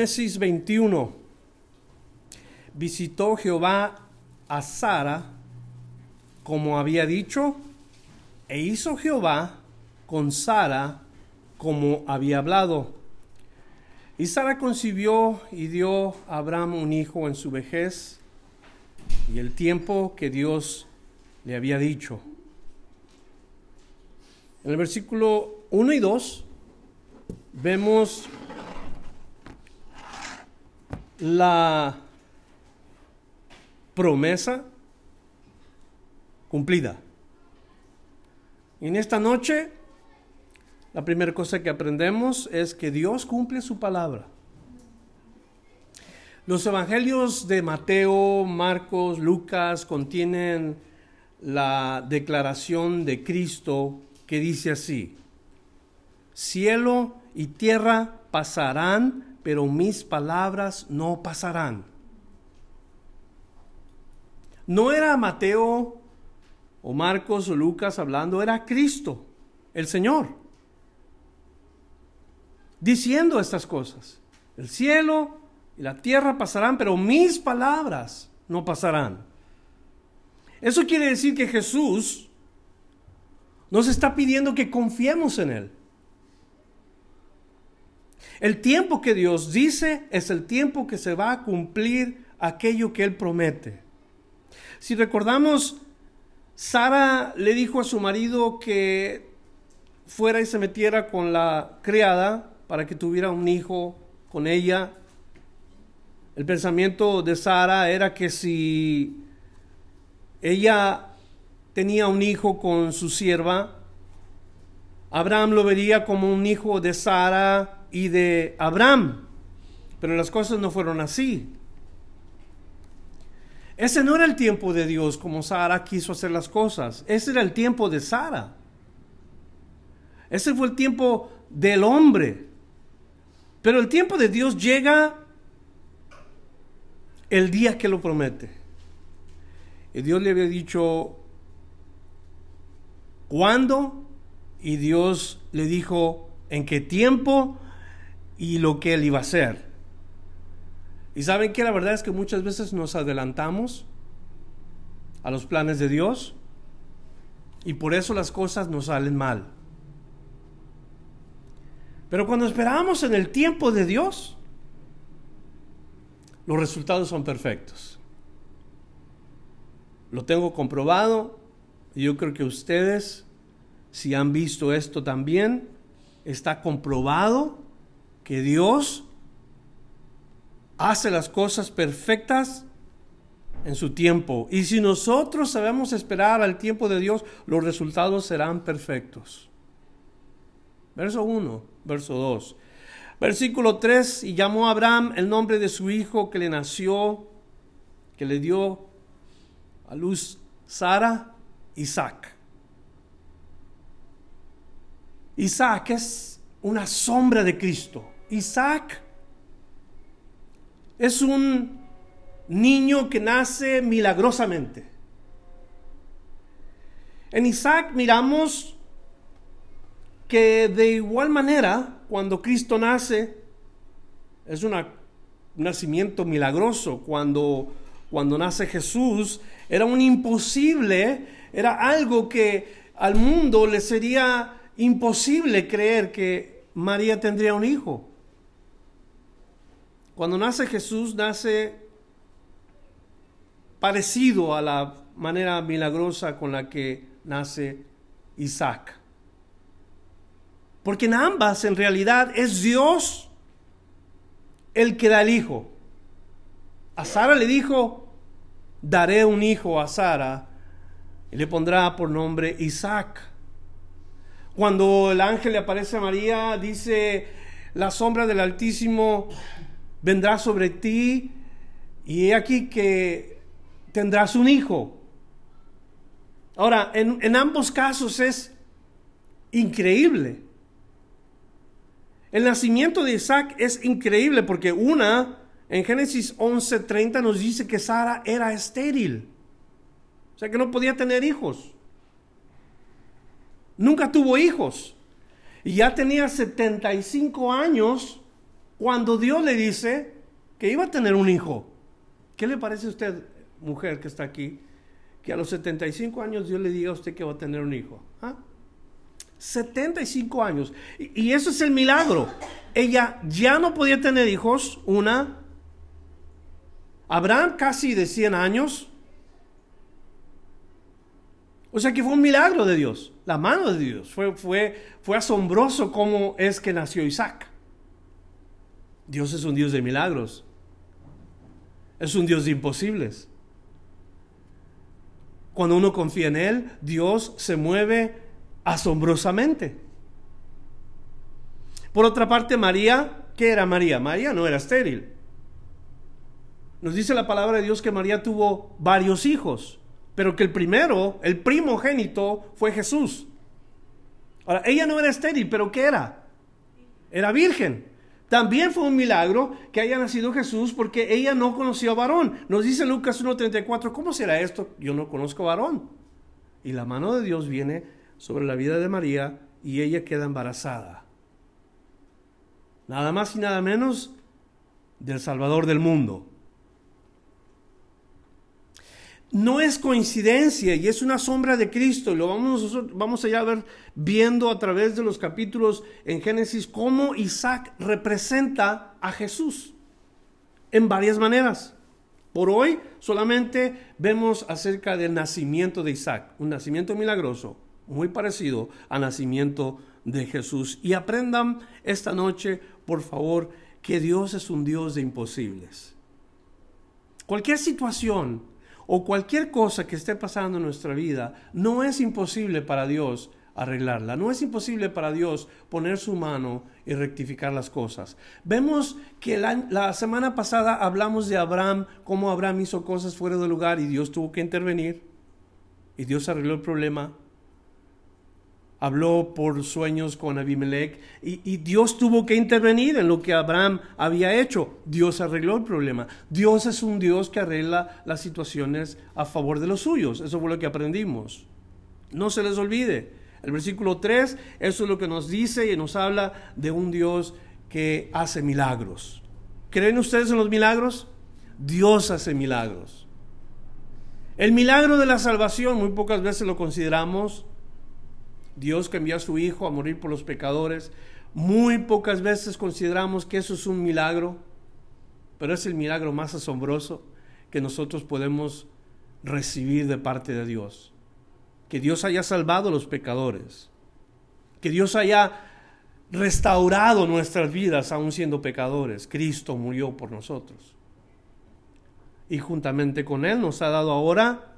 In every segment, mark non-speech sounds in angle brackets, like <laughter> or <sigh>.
Génesis 21. Visitó Jehová a Sara como había dicho, e hizo Jehová con Sara como había hablado. Y Sara concibió y dio a Abraham un hijo en su vejez y el tiempo que Dios le había dicho. En el versículo 1 y 2 vemos la promesa cumplida. En esta noche, la primera cosa que aprendemos es que Dios cumple su palabra. Los evangelios de Mateo, Marcos, Lucas contienen la declaración de Cristo que dice así, cielo y tierra pasarán, pero mis palabras no pasarán. No era Mateo o Marcos o Lucas hablando, era Cristo, el Señor, diciendo estas cosas. El cielo y la tierra pasarán, pero mis palabras no pasarán. Eso quiere decir que Jesús nos está pidiendo que confiemos en Él. El tiempo que Dios dice es el tiempo que se va a cumplir aquello que Él promete. Si recordamos, Sara le dijo a su marido que fuera y se metiera con la criada para que tuviera un hijo con ella. El pensamiento de Sara era que si ella tenía un hijo con su sierva, Abraham lo vería como un hijo de Sara y de Abraham, pero las cosas no fueron así. Ese no era el tiempo de Dios como Sara quiso hacer las cosas, ese era el tiempo de Sara. Ese fue el tiempo del hombre. Pero el tiempo de Dios llega el día que lo promete. Y Dios le había dicho cuándo y Dios le dijo en qué tiempo y lo que él iba a hacer. Y saben que la verdad es que muchas veces nos adelantamos a los planes de Dios y por eso las cosas nos salen mal. Pero cuando esperamos en el tiempo de Dios, los resultados son perfectos. Lo tengo comprobado y yo creo que ustedes, si han visto esto también, está comprobado que Dios hace las cosas perfectas en su tiempo. Y si nosotros sabemos esperar al tiempo de Dios, los resultados serán perfectos. Verso 1, verso 2. Versículo 3, y llamó a Abraham el nombre de su hijo que le nació, que le dio a luz Sara, Isaac. Isaac es una sombra de Cristo. Isaac es un niño que nace milagrosamente. En Isaac miramos que de igual manera, cuando Cristo nace, es un nacimiento milagroso. Cuando, cuando nace Jesús, era un imposible, era algo que al mundo le sería imposible creer que María tendría un hijo. Cuando nace Jesús, nace parecido a la manera milagrosa con la que nace Isaac. Porque en ambas, en realidad, es Dios el que da el hijo. A Sara le dijo, daré un hijo a Sara y le pondrá por nombre Isaac. Cuando el ángel le aparece a María, dice, la sombra del Altísimo vendrá sobre ti y he aquí que tendrás un hijo. Ahora, en, en ambos casos es increíble. El nacimiento de Isaac es increíble porque una, en Génesis 11:30 nos dice que Sara era estéril. O sea que no podía tener hijos. Nunca tuvo hijos. Y ya tenía 75 años cuando Dios le dice que iba a tener un hijo. ¿Qué le parece a usted, mujer que está aquí, que a los 75 años Dios le diga a usted que va a tener un hijo? ¿Ah? 75 años. Y, eso es el milagro. Ella ya no podía tener hijos, una. Abraham casi de 100 años. O sea que fue un milagro de Dios, la mano de Dios. Fue, fue, fue asombroso cómo es que nació Isaac. Dios es un Dios de milagros. Es un Dios de imposibles. Cuando uno confía en Él, Dios se mueve asombrosamente. Por otra parte, María, ¿qué era María? María no era estéril. Nos dice la palabra de Dios que María tuvo varios hijos, pero que el primero, el primogénito, fue Jesús. Ahora, ella no era estéril, pero ¿qué era? Era virgen. También fue un milagro que haya nacido Jesús porque ella no conoció a varón. Nos dice Lucas 1.34, ¿cómo será esto? Yo no conozco varón. Y la mano de Dios viene sobre la vida de María y ella queda embarazada. Nada más y nada menos del Salvador del mundo. No es coincidencia y es una sombra de Cristo. Lo vamos, vamos a ver viendo a través de los capítulos en Génesis cómo Isaac representa a Jesús en varias maneras. Por hoy solamente vemos acerca del nacimiento de Isaac, un nacimiento milagroso, muy parecido al nacimiento de Jesús. Y aprendan esta noche, por favor, que Dios es un Dios de imposibles. Cualquier situación o cualquier cosa que esté pasando en nuestra vida no es imposible para Dios arreglarla. No es imposible para Dios poner su mano y rectificar las cosas. Vemos que la, semana pasada hablamos de Abraham, cómo Abraham hizo cosas fuera de lugar y Dios tuvo que intervenir y Dios arregló el problema habló por sueños con Abimelech y, Dios tuvo que intervenir en lo que Abraham había hecho. Dios arregló el problema. Dios es un Dios que arregla las situaciones a favor de los suyos. Eso fue lo que aprendimos. No se les olvide. El versículo 3, eso es lo que nos dice y nos habla de un Dios que hace milagros. ¿Creen ustedes en los milagros? Dios hace milagros. El milagro de la salvación muy pocas veces lo consideramos Dios que envió a su Hijo a morir por los pecadores. Muy pocas veces consideramos que eso es un milagro, pero es el milagro más asombroso que nosotros podemos recibir de parte de Dios. Que Dios haya salvado a los pecadores. Que Dios haya restaurado nuestras vidas aún siendo pecadores. Cristo murió por nosotros. Y juntamente con Él nos ha dado ahora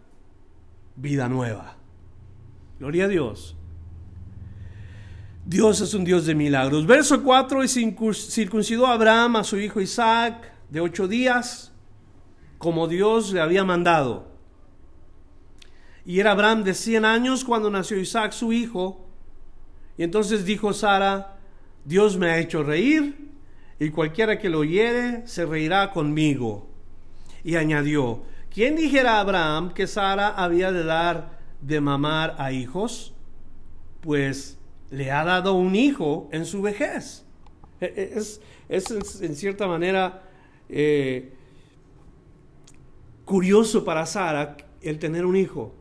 vida nueva. Gloria a Dios. Dios es un Dios de milagros. Verso 4, y circuncidó a Abraham a su hijo Isaac de ocho días, como Dios le había mandado. Y era Abraham de cien años cuando nació Isaac su hijo. Y entonces dijo Sara, Dios me ha hecho reír, y cualquiera que lo oyere se reirá conmigo. Y añadió, ¿quién dijera a Abraham que Sara había de dar de mamar a hijos? Pues le ha dado un hijo en su vejez. E, e, es, es en cierta manera eh, curioso para Sara el tener un hijo.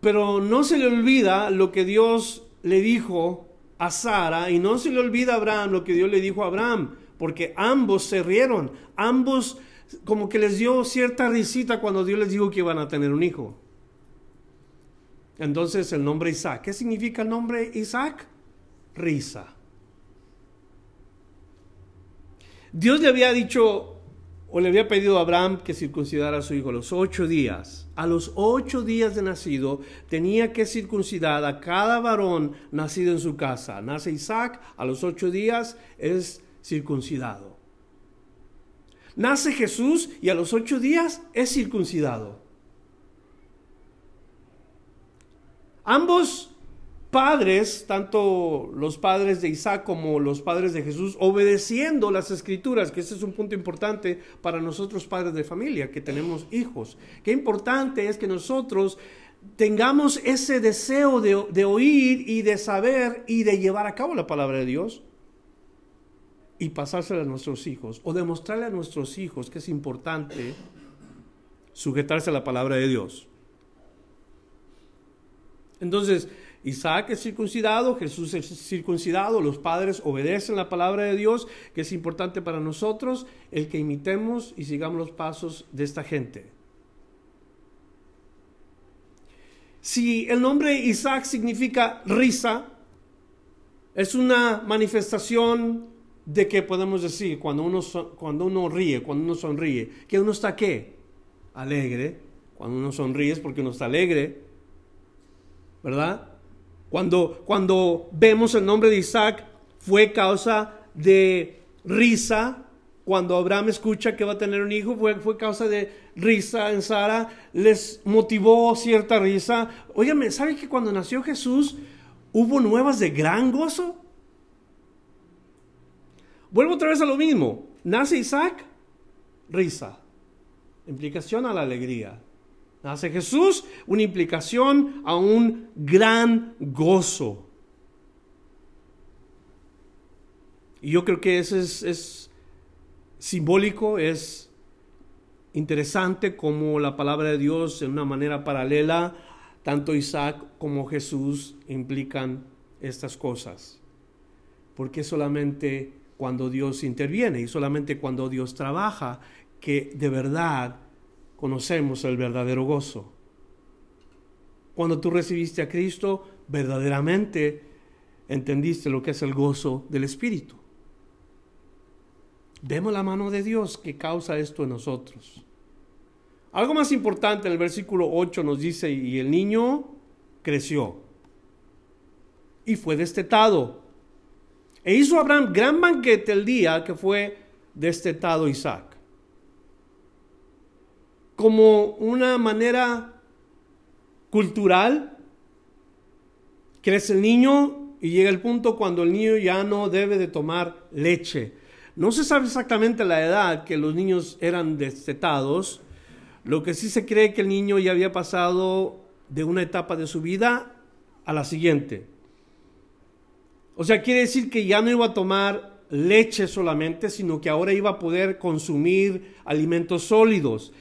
Pero no se le olvida lo que Dios le dijo a Sara y no se le olvida a Abraham lo que Dios le dijo a Abraham, porque ambos se rieron, ambos como que les dio cierta risita cuando Dios les dijo que iban a tener un hijo. Entonces el nombre Isaac. ¿Qué significa el nombre Isaac? Risa. Dios le había dicho o le había pedido a Abraham que circuncidara a su hijo a los ocho días. A los ocho días de nacido tenía que circuncidar a cada varón nacido en su casa. Nace Isaac, a los ocho días es circuncidado. Nace Jesús y a los ocho días es circuncidado. Ambos padres, tanto los padres de Isaac como los padres de Jesús, obedeciendo las escrituras, que ese es un punto importante para nosotros padres de familia, que tenemos hijos. Qué importante es que nosotros tengamos ese deseo de, de oír y de saber y de llevar a cabo la palabra de Dios y pasársela a nuestros hijos o demostrarle a nuestros hijos que es importante sujetarse a la palabra de Dios. Entonces, Isaac es circuncidado, Jesús es circuncidado, los padres obedecen la palabra de Dios, que es importante para nosotros, el que imitemos y sigamos los pasos de esta gente. Si el nombre Isaac significa risa, es una manifestación de que podemos decir cuando uno, cuando uno ríe, cuando uno sonríe, que uno está qué? Alegre. Cuando uno sonríe es porque uno está alegre. ¿Verdad? Cuando, cuando vemos el nombre de Isaac, fue causa de risa. Cuando Abraham escucha que va a tener un hijo, fue, fue causa de risa en Sara. Les motivó cierta risa. Óyeme, ¿sabe que cuando nació Jesús hubo nuevas de gran gozo? Vuelvo otra vez a lo mismo. Nace Isaac, risa. Implicación a la alegría. Nace Jesús, una implicación a un gran gozo. Y yo creo que eso es, simbólico, es interesante como la palabra de Dios en una manera paralela, tanto Isaac como Jesús implican estas cosas. Porque solamente cuando Dios interviene y solamente cuando Dios trabaja que de verdad conocemos el verdadero gozo. Cuando tú recibiste a Cristo, verdaderamente entendiste lo que es el gozo del Espíritu. Vemos la mano de Dios que causa esto en nosotros. Algo más importante en el versículo 8 nos dice, y el niño creció y fue destetado. E hizo Abraham gran banquete el día que fue destetado Isaac como una manera cultural. Crece el niño y llega el punto cuando el niño ya no debe de tomar leche. No se sabe exactamente la edad que los niños eran destetados. Lo que sí se cree que el niño ya había pasado de una etapa de su vida a la siguiente. O sea, quiere decir que ya no iba a tomar leche solamente, sino que ahora iba a poder consumir alimentos sólidos.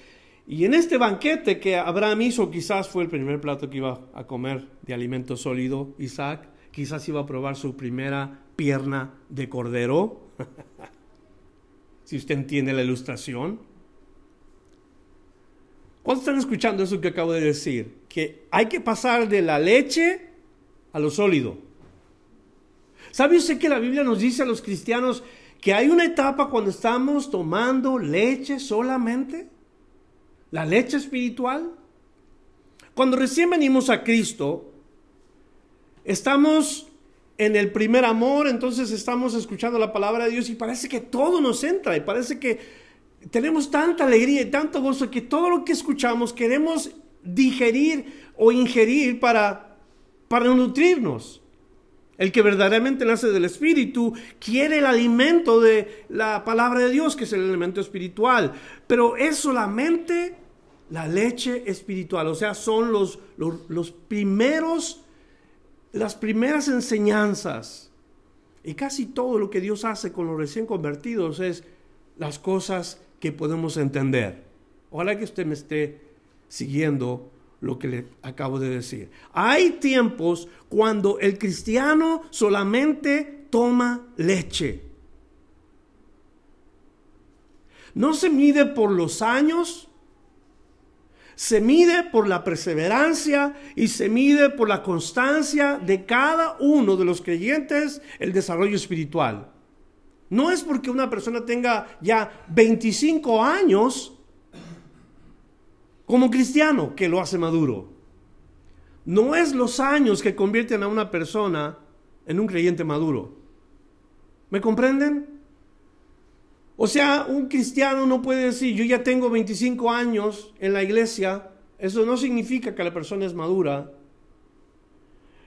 Y en este banquete que Abraham hizo, quizás fue el primer plato que iba a comer de alimento sólido, Isaac, quizás iba a probar su primera pierna de cordero, <laughs> si usted entiende la ilustración. ¿Cuántos están escuchando eso que acabo de decir? Que hay que pasar de la leche a lo sólido. ¿Sabe usted que la Biblia nos dice a los cristianos que hay una etapa cuando estamos tomando leche solamente? La leche espiritual. Cuando recién venimos a Cristo, estamos en el primer amor, entonces estamos escuchando la palabra de Dios y parece que todo nos entra y parece que tenemos tanta alegría y tanto gozo que todo lo que escuchamos queremos digerir o ingerir para, para nutrirnos. El que verdaderamente nace del Espíritu quiere el alimento de la palabra de Dios, que es el elemento espiritual. Pero es solamente la leche espiritual, o sea, son los, los, primeros, las primeras enseñanzas. Y casi todo lo que Dios hace con los recién convertidos es las cosas que podemos entender. Ojalá que usted me esté siguiendo lo que le acabo de decir. Hay tiempos cuando el cristiano solamente toma leche. No se mide por los años, se mide por la perseverancia y se mide por la constancia de cada uno de los creyentes el desarrollo espiritual. No es porque una persona tenga ya 25 años como cristiano que lo hace maduro. No es los años que convierten a una persona en un creyente maduro. ¿Me comprenden? O sea, un cristiano no puede decir, yo ya tengo 25 años en la iglesia, eso no significa que la persona es madura.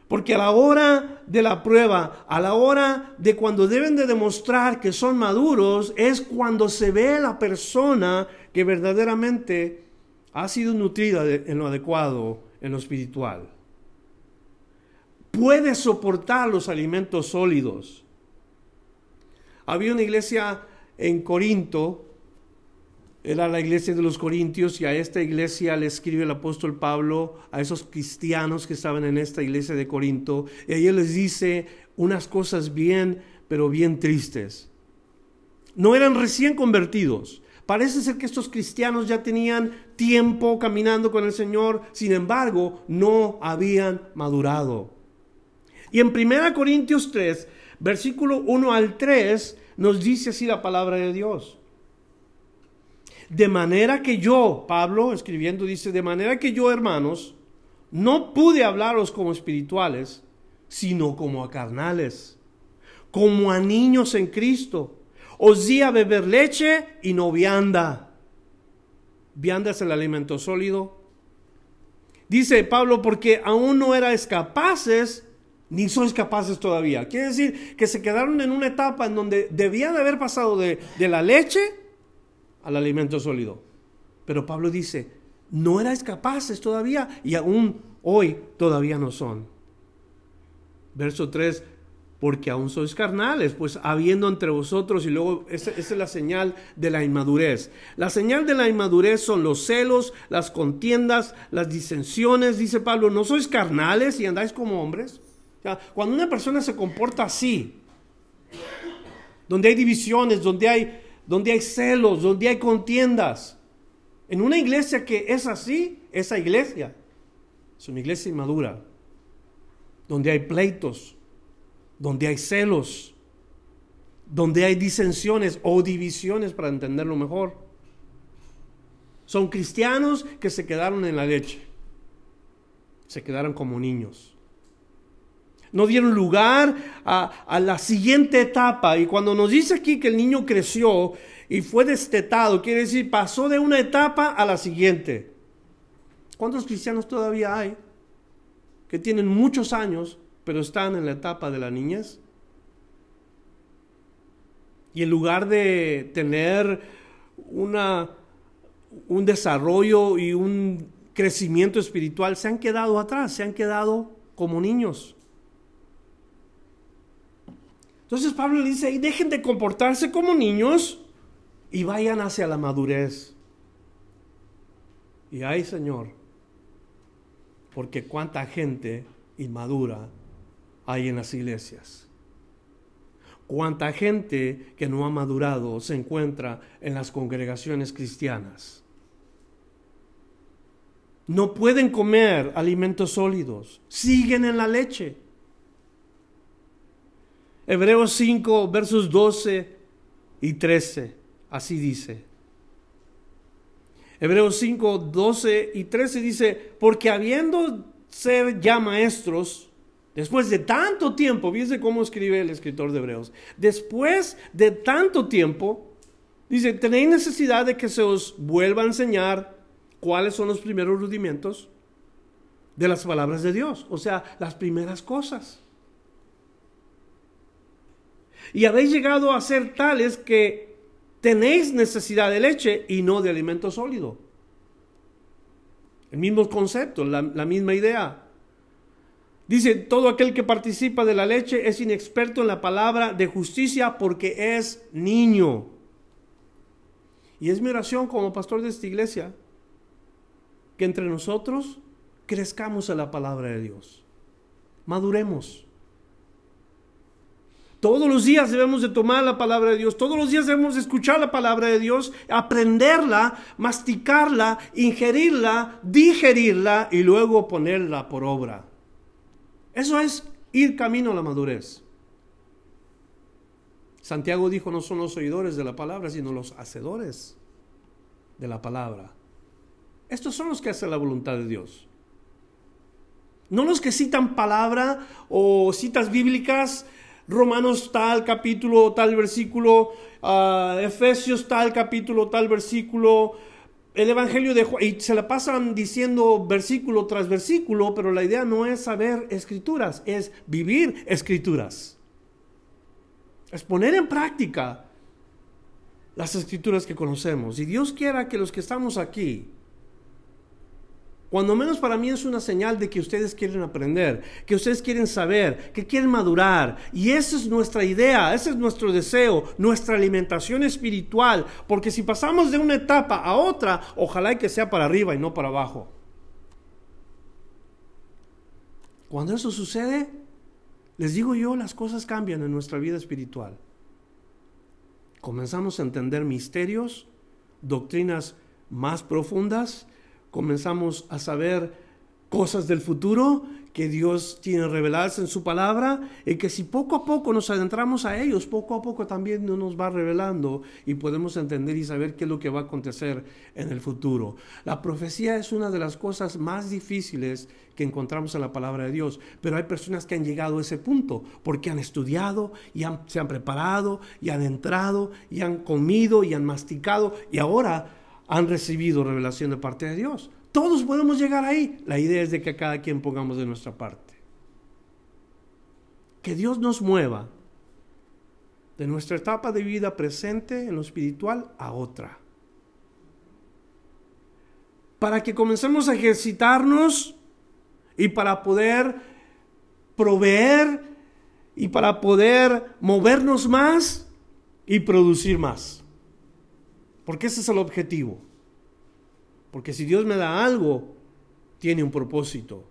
Porque a la hora de la prueba, a la hora de cuando deben de demostrar que son maduros, es cuando se ve la persona que verdaderamente ha sido nutrida en lo adecuado, en lo espiritual. Puede soportar los alimentos sólidos. Había una iglesia en Corinto, era la iglesia de los Corintios, y a esta iglesia le escribe el apóstol Pablo, a esos cristianos que estaban en esta iglesia de Corinto, y ahí les dice unas cosas bien, pero bien tristes. No eran recién convertidos, Parece ser que estos cristianos ya tenían tiempo caminando con el Señor, sin embargo, no habían madurado. Y en 1 Corintios 3, versículo 1 al 3, nos dice así la palabra de Dios. De manera que yo, Pablo escribiendo, dice, de manera que yo, hermanos, no pude hablaros como espirituales, sino como a carnales, como a niños en Cristo os di a beber leche y no vianda. Vianda es el alimento sólido. Dice Pablo, porque aún no erais capaces, ni sois capaces todavía. Quiere decir que se quedaron en una etapa en donde debían haber pasado de, de la leche al alimento sólido. Pero Pablo dice, no erais capaces todavía y aún hoy todavía no son. Verso 3, porque aún sois carnales, pues habiendo entre vosotros, y luego esa, es la señal de la inmadurez. La señal de la inmadurez son los celos, las contiendas, las disensiones, dice Pablo, ¿no sois carnales y andáis como hombres? cuando una persona se comporta así, donde hay divisiones, donde hay, donde hay celos, donde hay contiendas, en una iglesia que es así, esa iglesia es una iglesia inmadura, donde hay pleitos, donde hay celos, donde hay disensiones o divisiones, para entenderlo mejor. Son cristianos que se quedaron en la leche, se quedaron como niños. No dieron lugar a, la siguiente etapa. Y cuando nos dice aquí que el niño creció y fue destetado, quiere decir pasó de una etapa a la siguiente. ¿Cuántos cristianos todavía hay que tienen muchos años pero están en la etapa de la niñez. Y en lugar de tener una, un desarrollo y un crecimiento espiritual, se han quedado atrás, se han quedado como niños. Entonces Pablo le dice, y dejen de comportarse como niños y vayan hacia la madurez. Y ay Señor, porque cuánta gente inmadura hay en las iglesias. Cuánta gente que no ha madurado se encuentra en las congregaciones cristianas. No pueden comer alimentos sólidos, siguen en la leche. Hebreos 5, versos 12 y 13, así dice. Hebreos 5, 12 y 13 dice, porque habiendo ser ya maestros, Después de tanto tiempo, fíjense cómo escribe el escritor de Hebreos. Después de tanto tiempo, dice, tenéis necesidad de que se os vuelva a enseñar cuáles son los primeros rudimentos de las palabras de Dios, o sea, las primeras cosas. Y habéis llegado a ser tales que tenéis necesidad de leche y no de alimento sólido. El mismo concepto, la misma idea. Dice, todo aquel que participa de la leche es inexperto en la palabra de justicia porque es niño. Y es mi oración como pastor de esta iglesia, que entre nosotros crezcamos en la palabra de Dios. Maduremos. Todos los días debemos de tomar la palabra de Dios, todos los días debemos de escuchar la palabra de Dios, aprenderla, masticarla, ingerirla, digerirla y luego ponerla por obra. Eso es ir camino a la madurez. Santiago dijo, no son los oidores de la palabra, sino los hacedores de la palabra. Estos son los que hacen la voluntad de Dios. No los que citan palabra o citas bíblicas, Romanos tal capítulo, tal versículo, uh, Efesios tal capítulo, tal versículo, el Evangelio de Juan, y se la pasan diciendo versículo tras versículo, pero la idea no es saber escrituras, es vivir escrituras. Es poner en práctica las escrituras que conocemos. Y Dios quiera que los que estamos aquí, cuando menos para mí es una señal de que ustedes quieren aprender, que ustedes quieren saber, que quieren madurar. Y esa es nuestra idea, ese es nuestro deseo, nuestra alimentación espiritual. Porque si pasamos de una etapa a otra, ojalá que sea para arriba y no para abajo. Cuando eso sucede, les digo yo, las cosas cambian en nuestra vida espiritual. Comenzamos a entender misterios, doctrinas más profundas, comenzamos a saber cosas del futuro que Dios tiene reveladas en su palabra y que si poco a poco nos adentramos a ellos, poco a poco también nos va revelando y podemos entender y saber qué es lo que va a acontecer en el futuro. La profecía es una de las cosas más difíciles que encontramos en la palabra de Dios, pero hay personas que han llegado a ese punto porque han estudiado y se han preparado y han entrado y han comido y han masticado y ahora han recibido revelación de parte de Dios. Todos podemos llegar ahí. La idea es de que cada quien pongamos de nuestra parte. Que Dios nos mueva de nuestra etapa de vida presente en lo espiritual a otra. Para que comencemos a ejercitarnos y para poder proveer y para poder movernos más y producir más. Porque ese es el objetivo. Porque si Dios me da algo, tiene un propósito.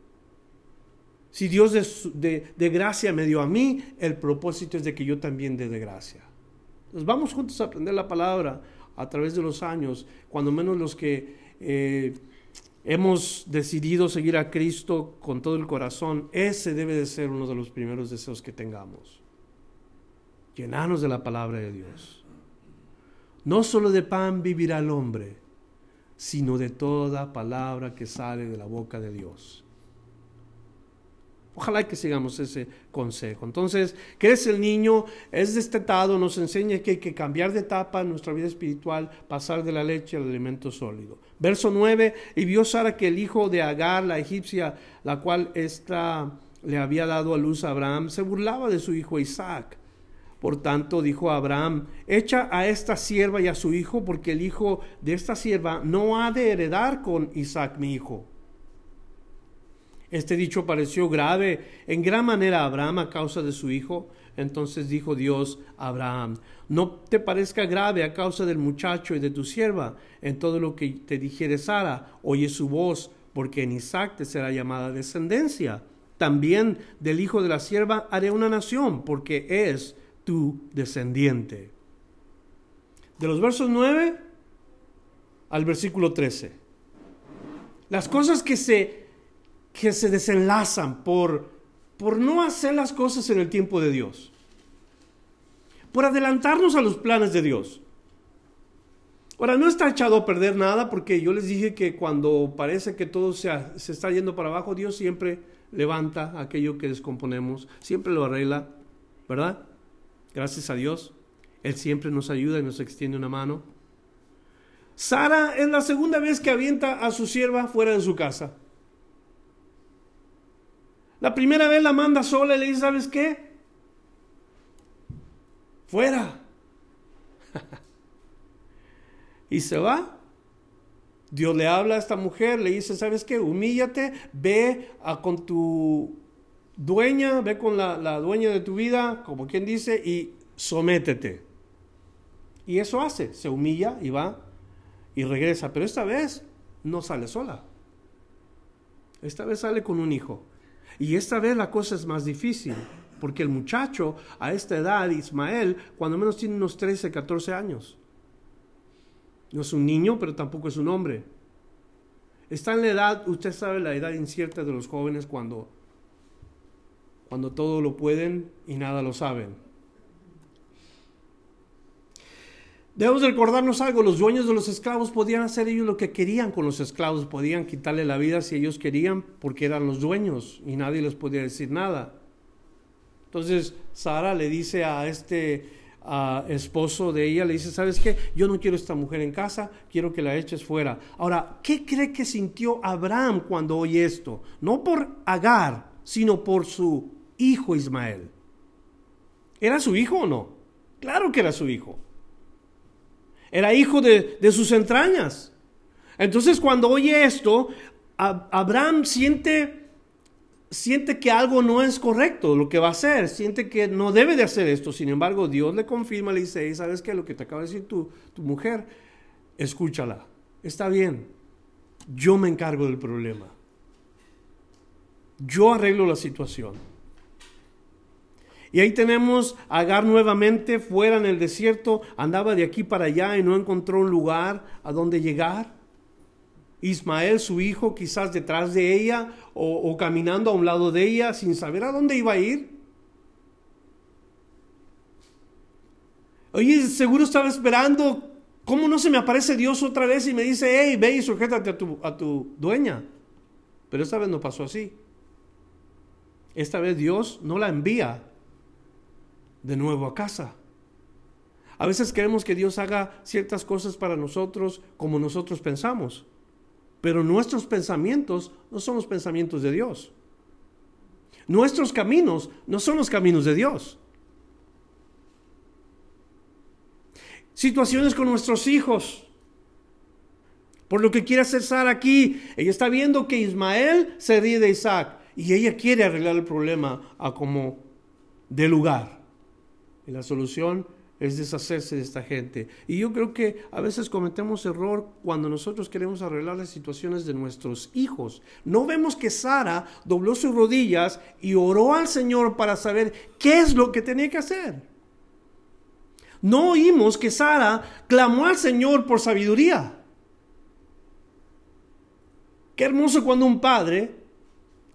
Si Dios de, gracia me dio a mí, el propósito es de que yo también dé de gracia. Entonces vamos juntos a aprender la palabra a través de los años, cuando menos los que eh, hemos decidido seguir a Cristo con todo el corazón, ese debe de ser uno de los primeros deseos que tengamos. Llenarnos de la palabra de Dios. No solo de pan vivirá el hombre, sino de toda palabra que sale de la boca de Dios. Ojalá que sigamos ese consejo. Entonces, crece el niño, es destetado, nos enseña que hay que cambiar de etapa en nuestra vida espiritual, pasar de la leche al alimento sólido. Verso 9, y vio Sara que el hijo de Agar, la egipcia, la cual ésta le había dado a luz a Abraham, se burlaba de su hijo Isaac. Por tanto, dijo Abraham, echa a esta sierva y a su hijo, porque el hijo de esta sierva no ha de heredar con Isaac mi hijo. Este dicho pareció grave en gran manera a Abraham a causa de su hijo. Entonces dijo Dios a Abraham, no te parezca grave a causa del muchacho y de tu sierva. En todo lo que te dijere Sara, oye su voz, porque en Isaac te será llamada descendencia. También del hijo de la sierva haré una nación, porque es tu descendiente. De los versos 9 al versículo 13. Las cosas que se, que se desenlazan por, por no hacer las cosas en el tiempo de Dios. Por adelantarnos a los planes de Dios. Ahora, no está echado a perder nada porque yo les dije que cuando parece que todo se, se está yendo para abajo, Dios siempre levanta aquello que descomponemos, siempre lo arregla, ¿verdad? Gracias a Dios, Él siempre nos ayuda y nos extiende una mano. Sara es la segunda vez que avienta a su sierva fuera de su casa. La primera vez la manda sola y le dice, ¿sabes qué? Fuera. <laughs> y se va. Dios le habla a esta mujer, le dice, ¿sabes qué? Humíllate, ve a con tu dueña, ve con la, dueña de tu vida, como quien dice, y sométete. Y eso hace, se humilla y va y regresa. Pero esta vez no sale sola. Esta vez sale con un hijo. Y esta vez la cosa es más difícil, porque el muchacho a esta edad, Ismael, cuando menos tiene unos 13, 14 años. No es un niño, pero tampoco es un hombre. Está en la edad, usted sabe la edad incierta de los jóvenes cuando cuando todo lo pueden y nada lo saben. Debemos recordarnos algo, los dueños de los esclavos podían hacer ellos lo que querían con los esclavos, podían quitarle la vida si ellos querían porque eran los dueños y nadie les podía decir nada. Entonces Sara le dice a este esposo de ella, le dice, ¿sabes qué? Yo no quiero esta mujer en casa, quiero que la eches fuera. Ahora, ¿qué cree que sintió Abraham cuando oye esto? No por Agar, sino por su hijo Ismael. ¿Era su hijo o no? Claro que era su hijo. Era hijo de, sus entrañas. Entonces cuando oye esto, Abraham siente, siente que algo no es correcto lo que va a hacer, siente que no debe de hacer esto. Sin embargo, Dios le confirma, le dice, ¿sabes qué? Lo que te acaba de decir tu, tu mujer, escúchala. Está bien, yo me encargo del problema. Yo arreglo la situación. Y ahí tenemos a Agar nuevamente fuera en el desierto, andaba de aquí para allá y no encontró un lugar a donde llegar. Ismael, su hijo, quizás detrás de ella o, caminando a un lado de ella sin saber a dónde iba a ir. Oye, seguro estaba esperando. ¿Cómo no se me aparece Dios otra vez y me dice, hey, ve y sujétate a tu, a tu dueña? Pero esta vez no pasó así. Esta vez Dios no la envía de nuevo a casa. A veces queremos que Dios haga ciertas cosas para nosotros como nosotros pensamos, pero nuestros pensamientos no son los pensamientos de Dios. Nuestros caminos no son los caminos de Dios. Situaciones con nuestros hijos. Por lo que quiere hacer Sara aquí, ella está viendo que Ismael se ríe de Isaac y ella quiere arreglar el problema a como de lugar. Y la solución es deshacerse de esta gente. Y yo creo que a veces cometemos error cuando nosotros queremos arreglar las situaciones de nuestros hijos. No vemos que Sara dobló sus rodillas y oró al Señor para saber qué es lo que tenía que hacer. No oímos que Sara clamó al Señor por sabiduría. Qué hermoso cuando un padre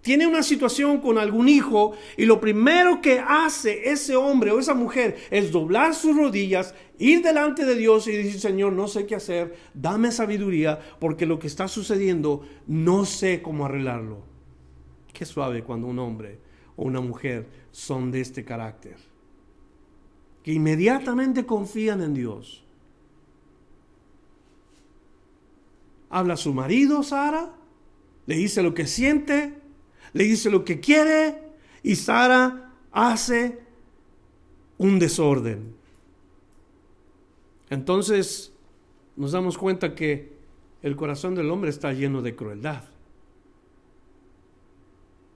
tiene una situación con algún hijo y lo primero que hace ese hombre o esa mujer es doblar sus rodillas, ir delante de Dios y decir, Señor, no sé qué hacer, dame sabiduría porque lo que está sucediendo no sé cómo arreglarlo. Qué suave cuando un hombre o una mujer son de este carácter, que inmediatamente confían en Dios. Habla su marido, Sara, le dice lo que siente, le dice lo que quiere y Sara hace un desorden. Entonces nos damos cuenta que el corazón del hombre está lleno de crueldad.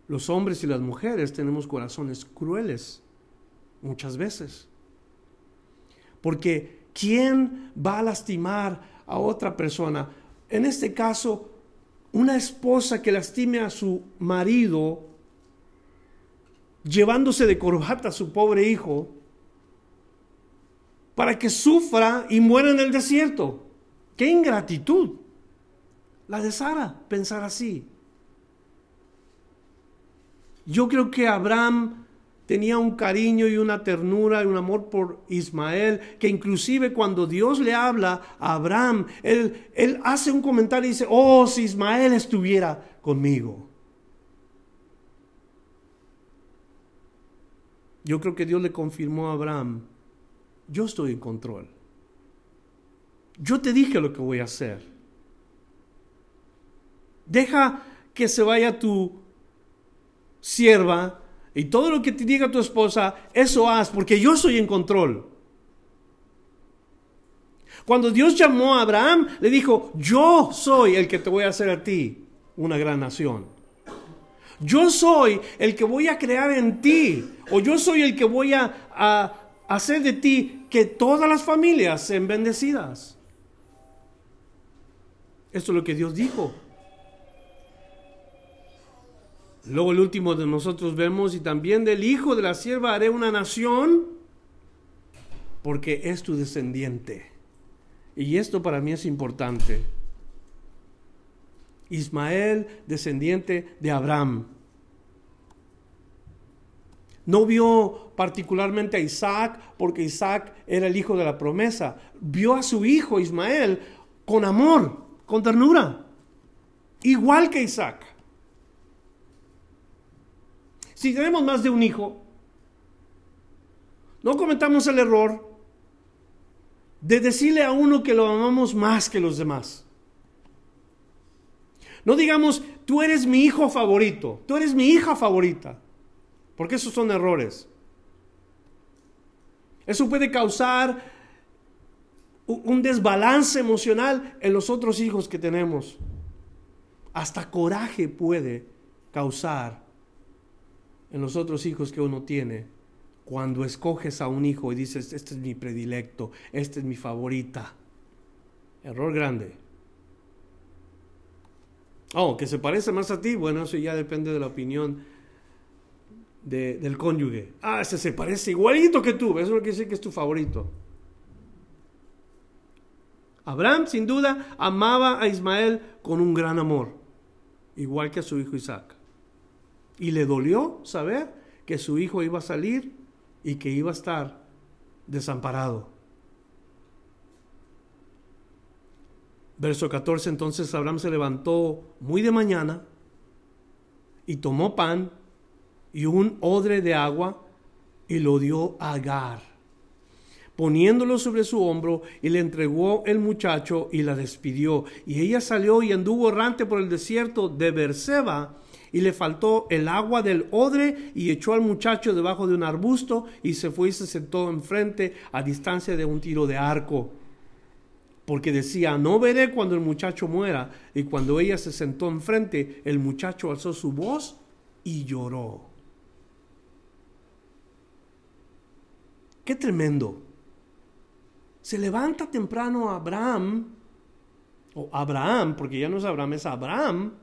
Los hombres y las mujeres tenemos corazones crueles muchas veces. Porque ¿quién va a lastimar a otra persona? En este caso, una esposa que lastime a su marido llevándose de corbata a su pobre hijo para que sufra y muera en el desierto. ¡Qué ingratitud! La de Sara, pensar así. Yo creo que Abraham tenía un cariño y una ternura y un amor por Ismael, que inclusive cuando Dios le habla a Abraham, él, él hace un comentario y dice, oh, si Ismael estuviera conmigo. Yo creo que Dios le confirmó a Abraham, yo estoy en control. Yo te dije lo que voy a hacer. Deja que se vaya tu sierva y todo lo que te diga tu esposa, eso haz, porque yo soy en control. Cuando Dios llamó a Abraham, le dijo, yo soy el que te voy a hacer a ti una gran nación. Yo soy el que voy a crear en ti, o yo soy el que voy a, hacer de ti que todas las familias sean bendecidas. Esto es lo que Dios dijo. Luego el último de nosotros vemos, y también del hijo de la sierva haré una nación, porque es tu descendiente. Y esto para mí es importante. Ismael, descendiente de Abraham. No vio particularmente a Isaac porque Isaac era el hijo de la promesa. Vio a su hijo Ismael con amor, con ternura, igual que Isaac. Si tenemos más de un hijo, no cometamos el error de decirle a uno que lo amamos más que los demás. No digamos, tú eres mi hijo favorito, tú eres mi hija favorita, porque esos son errores. Eso puede causar un desbalance emocional en los otros hijos que tenemos. Hasta coraje puede causar en los otros hijos que uno tiene cuando escoges a un hijo y dices, este es mi predilecto, este es mi favorita. Error grande. Oh, que se parece más a ti, bueno, eso ya depende de la opinión del cónyuge. Ah, ese se parece igualito que tú, eso no quiere decir que es tu favorito. Abraham, sin duda, amaba a Ismael con un gran amor, igual que a su hijo Isaac. Y le dolió saber que su hijo iba a salir y que iba a estar desamparado. Verso 14, entonces Abraham se levantó muy de mañana y tomó pan y un odre de agua y lo dio a Agar, poniéndolo sobre su hombro y le entregó el muchacho y la despidió. Y ella salió y anduvo errante por el desierto de Berseba y le faltó el agua del odre y echó al muchacho debajo de un arbusto y se fue y se sentó enfrente a distancia de un tiro de arco porque decía, no veré cuando el muchacho muera. Y cuando ella se sentó enfrente, el muchacho alzó su voz y lloró. Qué tremendo. Se levanta temprano Abraham, o Abraham, porque ya no es Abraham, es Abraham,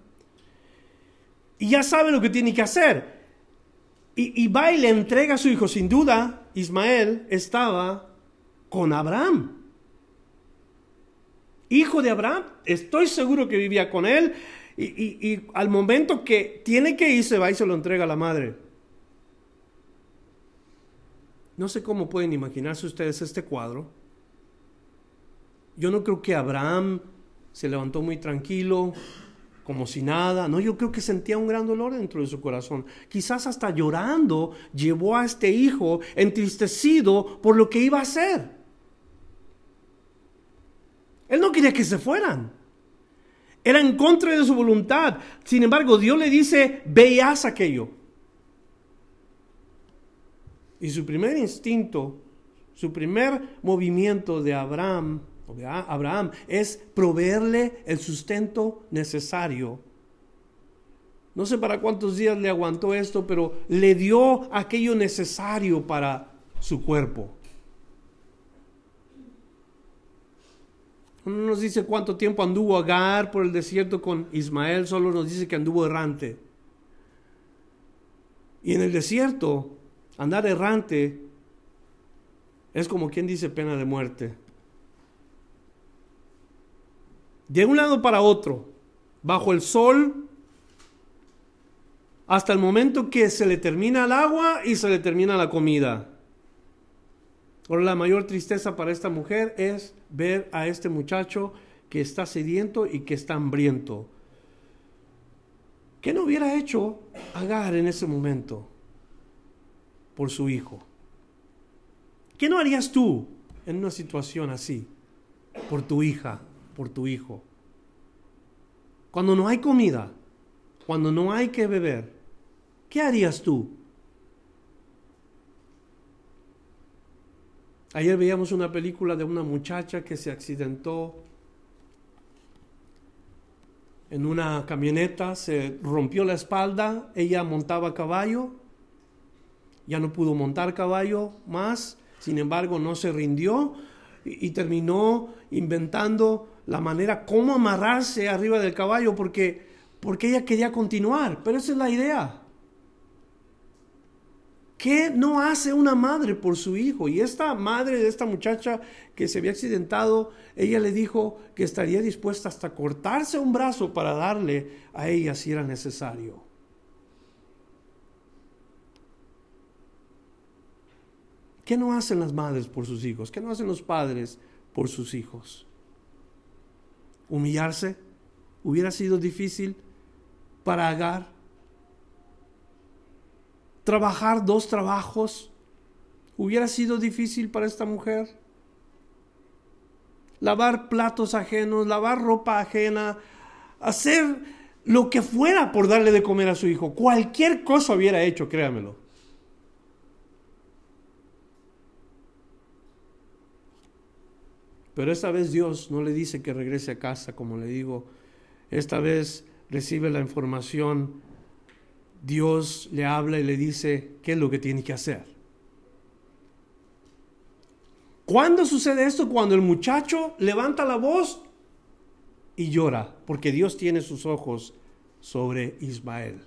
y ya sabe lo que tiene que hacer. Y, y va y le entrega a su hijo. Sin duda, Ismael estaba con Abraham hijo de Abraham, estoy seguro que vivía con él y, al momento que tiene que irse va y se lo entrega a la madre. No sé cómo pueden imaginarse ustedes este cuadro. Yo no creo que Abraham se levantó muy tranquilo, como si nada. No, yo creo que sentía un gran dolor dentro de su corazón. Quizás hasta llorando llevó a este hijo entristecido por lo que iba a hacer. Él no quería que se fueran. Era en contra de su voluntad. Sin embargo, Dios le dice, veas aquello. Y su primer instinto, su primer movimiento de Abraham, Abraham es proveerle el sustento necesario. No sé para cuántos días le aguantó esto, pero le dio aquello necesario para su cuerpo. No nos dice cuánto tiempo anduvo Agar por el desierto con Ismael, solo nos dice que anduvo errante. Y en el desierto, andar errante es como quien dice pena de muerte. De un lado para otro, bajo el sol, hasta el momento que se le termina el agua y se le termina la comida. Ahora la mayor tristeza para esta mujer es ver a este muchacho que está sediento y que está hambriento. ¿Qué no hubiera hecho Agar en ese momento por su hijo? ¿Qué no harías tú en una situación así por tu hija, por tu hijo? Cuando no hay comida, cuando no hay que beber, ¿qué harías tú? Ayer veíamos una película de una muchacha que se accidentó en una camioneta, se rompió la espalda, ella montaba caballo, ya no pudo montar caballo más, sin embargo no se rindió y, terminó inventando la manera cómo amarrarse arriba del caballo porque, porque ella quería continuar, pero esa es la idea. ¿Qué no hace una madre por su hijo? Y esta madre de esta muchacha que se había accidentado, ella le dijo que estaría dispuesta hasta cortarse un brazo para darle a ella si era necesario. ¿Qué no hacen las madres por sus hijos? ¿Qué no hacen los padres por sus hijos? Humillarse hubiera sido difícil para Agar. Trabajar dos trabajos hubiera sido difícil para esta mujer. Lavar platos ajenos, lavar ropa ajena, hacer lo que fuera por darle de comer a su hijo. Cualquier cosa hubiera hecho, créamelo. Pero esta vez Dios no le dice que regrese a casa, como le digo. Esta vez recibe la información. Dios le habla y le dice qué es lo que tiene que hacer. ¿Cuándo sucede esto? Cuando el muchacho levanta la voz y llora, porque Dios tiene sus ojos sobre Ismael.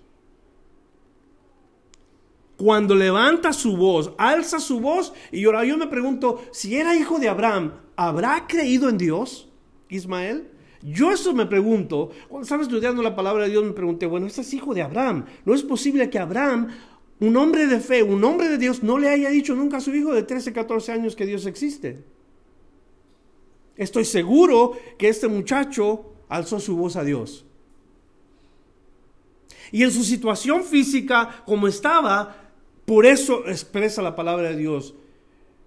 Cuando levanta su voz, alza su voz y llora. Yo me pregunto, si era hijo de Abraham, ¿habrá creído en Dios, Ismael? Yo eso me pregunto, cuando estaba estudiando la palabra de Dios me pregunté, bueno, este es hijo de Abraham. No es posible que Abraham, un hombre de fe, un hombre de Dios, no le haya dicho nunca a su hijo de 13, 14 años que Dios existe. Estoy seguro que este muchacho alzó su voz a Dios. Y en su situación física, como estaba, por eso expresa la palabra de Dios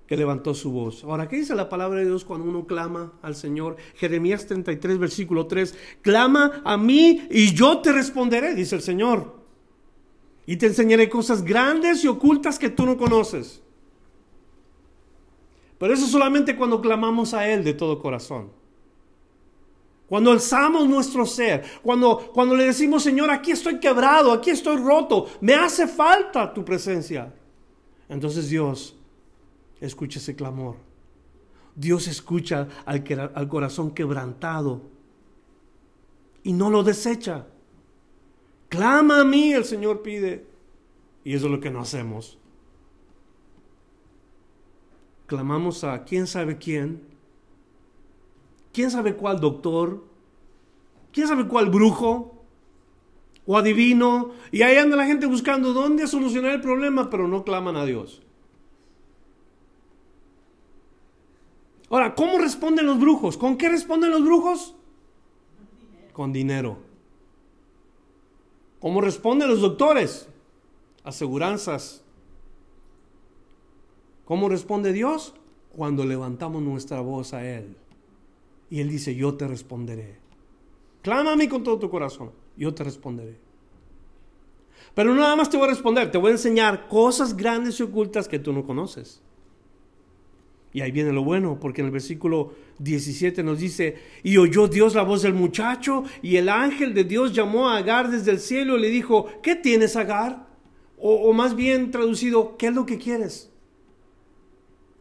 que levantó su voz. Ahora, ¿qué dice la palabra de Dios cuando uno clama al Señor? Jeremías 33, versículo 3. Clama a mí y yo te responderé, dice el Señor. Y te enseñaré cosas grandes y ocultas que tú no conoces. Pero eso solamente cuando clamamos a Él de todo corazón. Cuando alzamos nuestro ser, cuando, cuando le decimos, Señor, aquí estoy quebrado, aquí estoy roto, me hace falta tu presencia. Entonces Dios escucha ese clamor. Dios escucha al, al corazón quebrantado y no lo desecha. Clama a mí, el Señor pide. Y eso es lo que no hacemos. Clamamos a quién sabe quién, ¿Quién sabe cuál doctor? ¿Quién sabe cuál brujo? ¿O adivino? Y ahí anda la gente buscando dónde solucionar el problema, pero no claman a Dios. Ahora, ¿cómo responden los brujos? ¿Con qué responden los brujos? Con dinero. ¿Cómo responden los doctores? Aseguranzas. ¿Cómo responde Dios? Cuando levantamos nuestra voz a Él. Y Él dice, yo te responderé. Clama a mí con todo tu corazón, yo te responderé. Pero no nada más te voy a responder, te voy a enseñar cosas grandes y ocultas que tú no conoces. Y ahí viene lo bueno, porque en el versículo 17 nos dice, y oyó Dios la voz del muchacho, y el ángel de Dios llamó a Agar desde el cielo y le dijo, ¿qué tienes Agar? O, o más bien traducido, ¿qué es lo que quieres?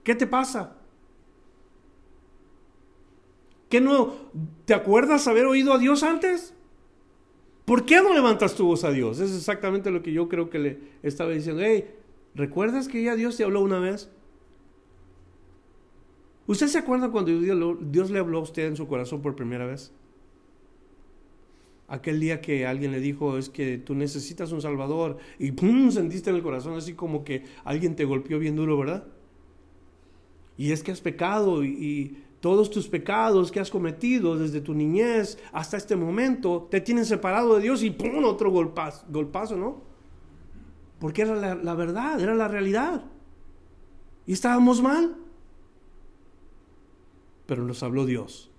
¿Qué te pasa? ¿Qué no? ¿Te acuerdas haber oído a Dios antes? ¿Por qué no levantas tu voz a Dios? Es exactamente lo que yo creo que le estaba diciendo. Hey, ¿recuerdas que ya Dios te habló una vez? ¿Usted se acuerda cuando Dios le habló a usted en su corazón por primera vez? Aquel día que alguien le dijo, es que tú necesitas un Salvador y ¡pum! sentiste en el corazón así como que alguien te golpeó bien duro, ¿verdad? Y es que has pecado y todos tus pecados que has cometido desde tu niñez hasta este momento te tienen separado de Dios y ¡pum! otro golpazo, golpazo ¿no? Porque era la, la verdad, era la realidad. Y estábamos mal. Pero nos habló Dios.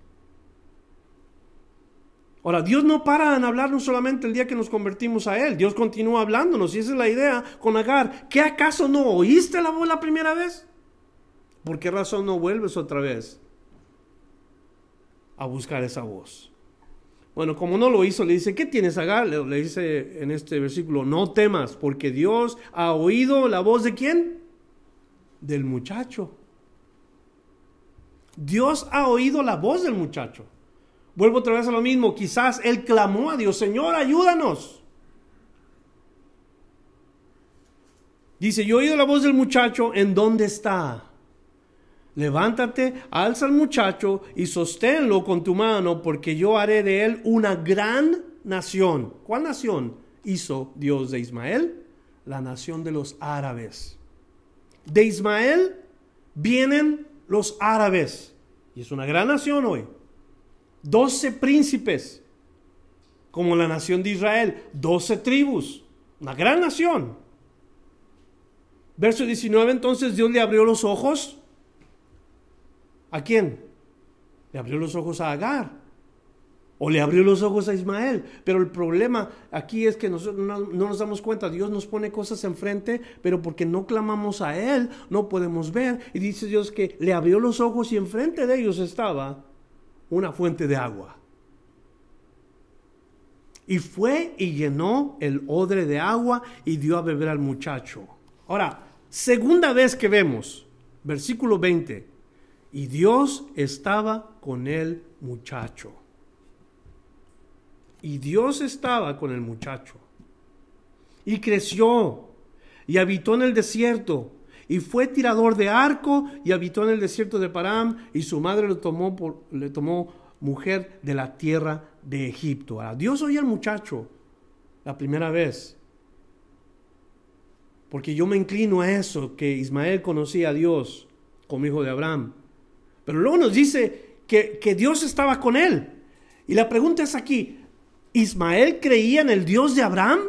Ahora, Dios no para en hablarnos solamente el día que nos convertimos a Él. Dios continúa hablándonos y esa es la idea con Agar. ¿Qué acaso no oíste la voz la primera vez? ¿Por qué razón no vuelves otra vez? A buscar esa voz. Bueno, como no lo hizo, le dice, ¿qué tienes, Agar? Le, dice en este versículo, no temas, porque Dios ha oído la voz de quién? Del muchacho. Dios ha oído la voz del muchacho. Vuelvo otra vez a lo mismo, quizás él clamó a Dios, Señor, ayúdanos. Dice, yo he oído la voz del muchacho, ¿en dónde está? Levántate, alza al muchacho y sosténlo con tu mano, porque yo haré de él una gran nación. ¿Cuál nación hizo Dios de Ismael? La nación de los árabes. de Ismael vienen los árabes. Y es una gran nación hoy. Doce príncipes, como la nación de Israel. Doce tribus. Una gran nación. Verso 19, entonces Dios le abrió los ojos. ¿A quién? Le abrió los ojos a Agar o le abrió los ojos a Ismael. Pero el problema aquí es que nosotros no, nos damos cuenta. Dios nos pone cosas enfrente, pero porque no clamamos a Él, no podemos ver. Y dice Dios que le abrió los ojos y enfrente de ellos estaba una fuente de agua. Y fue y llenó el odre de agua y dio a beber al muchacho. Ahora, segunda vez que vemos, versículo 20, y Dios estaba con el muchacho. Y Dios estaba con el muchacho. Y creció y habitó en el desierto. Y fue tirador de arco y habitó en el desierto de Param. Y su madre tomó por, le tomó mujer de la tierra de Egipto. Dios oía al muchacho la primera vez. Porque yo me inclino a eso, que Ismael conocía a Dios como hijo de Abraham. Pero luego nos dice que, que Dios estaba con él. Y la pregunta es aquí, ¿Ismael creía en el Dios de Abraham?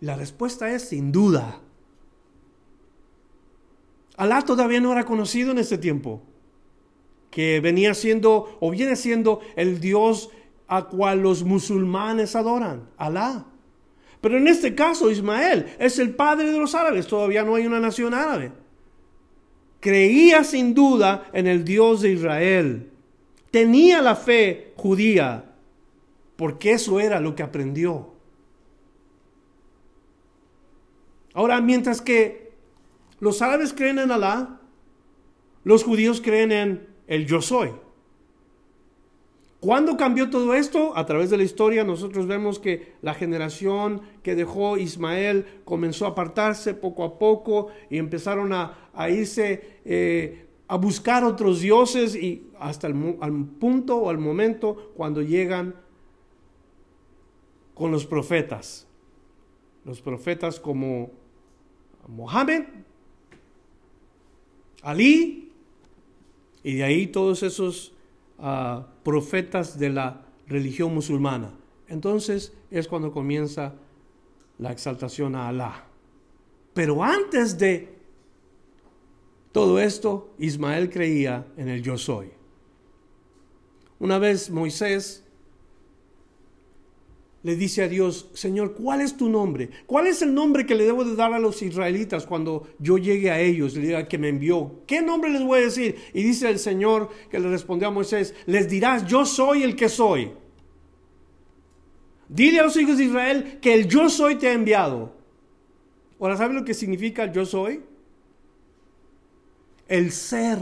La respuesta es sin duda. Alá todavía no era conocido en ese tiempo, que venía siendo o viene siendo el Dios a cual los musulmanes adoran, Alá. Pero en este caso Ismael es el padre de los árabes, todavía no hay una nación árabe. Creía sin duda en el Dios de Israel, tenía la fe judía, porque eso era lo que aprendió. Ahora, mientras que los árabes creen en Alá, los judíos creen en el yo soy. ¿Cuándo cambió todo esto? A través de la historia nosotros vemos que la generación que dejó Ismael comenzó a apartarse poco a poco y empezaron a, irse eh, a buscar otros dioses y hasta el punto o al momento cuando llegan con los profetas. Los profetas como Mohammed, Ali, y de ahí todos esos profetas de la religión musulmana. Entonces es cuando comienza la exaltación a Alá. Pero antes de todo esto, Ismael creía en el yo soy. Una vez Moisés le dice a Dios, Señor, ¿cuál es tu nombre? ¿Cuál es el nombre que le debo de dar a los israelitas cuando yo llegue a ellos, le diga que me envió? ¿Qué nombre les voy a decir? Y dice el Señor que le respondió a Moisés, les dirás, yo soy el que soy. Dile a los hijos de Israel que el yo soy te ha enviado. Ahora, ¿sabe lo que significa el yo soy? El ser.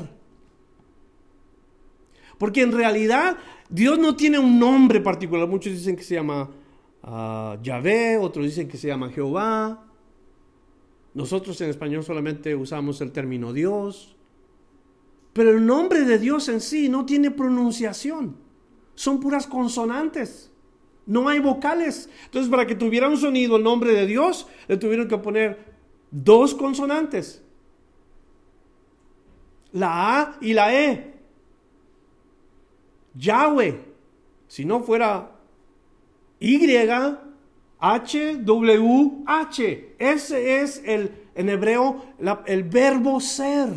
Porque en realidad Dios no tiene un nombre particular. Muchos dicen que se llama Yahvé, otros dicen que se llama Jehová. Nosotros en español solamente usamos el término Dios. Pero el nombre de Dios en sí no tiene pronunciación. Son puras consonantes. No hay vocales. Entonces, para que tuviera un sonido el nombre de Dios, le tuvieron que poner dos consonantes. La A y la E. Yahweh. Si no fuera y, H, W, H. Ese es el, en hebreo el verbo ser.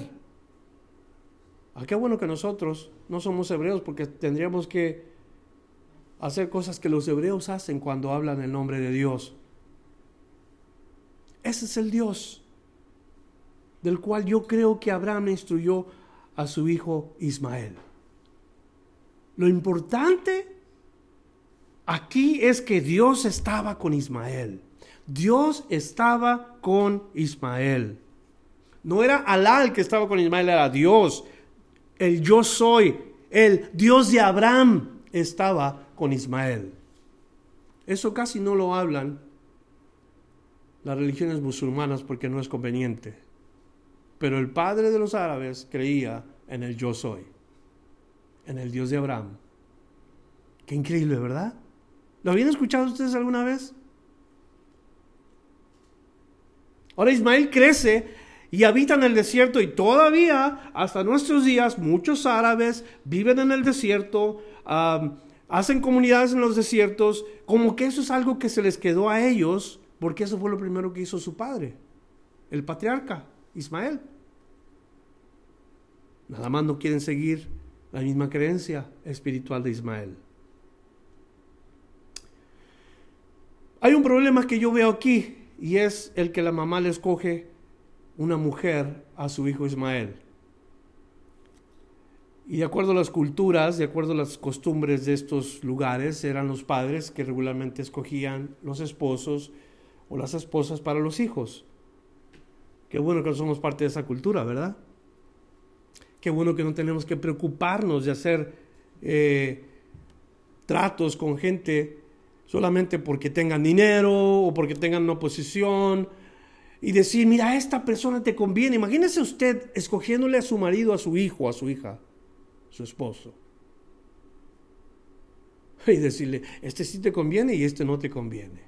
Ah, qué bueno que nosotros no somos hebreos porque tendríamos que hacer cosas que los hebreos hacen cuando hablan el nombre de Dios. Ese es el Dios del cual yo creo que Abraham instruyó a su hijo Ismael. Lo importante Aquí es que Dios estaba con Ismael. Dios estaba con Ismael. No era Alá el que estaba con Ismael, era Dios. El yo soy, el Dios de Abraham estaba con Ismael. Eso casi no lo hablan las religiones musulmanas porque no es conveniente. Pero el padre de los árabes creía en el yo soy, en el Dios de Abraham. Qué increíble, ¿verdad? ¿Lo habían escuchado ustedes alguna vez? Ahora Ismael crece y habitan el desierto y todavía hasta nuestros días muchos árabes viven en el desierto, hacen comunidades en los desiertos, como que eso es algo que se les quedó a ellos, porque eso fue lo primero que hizo su padre, el patriarca Ismael. Nada más no quieren seguir la misma creencia espiritual de Ismael. Hay un problema que yo veo aquí y es el que la mamá le escoge una mujer a su hijo Ismael. Y de acuerdo a las culturas, de acuerdo a las costumbres de estos lugares, eran los padres que regularmente escogían los esposos o las esposas para los hijos. Qué bueno que somos parte de esa cultura, ¿verdad? Qué bueno que no tenemos que preocuparnos de hacer eh, tratos con gente solamente porque tengan dinero o porque tengan una posición y decir, mira, esta persona te conviene. Imagínese usted escogiéndole a su marido, a su hijo, a su hija, su esposo. Y decirle, este sí te conviene y este no te conviene.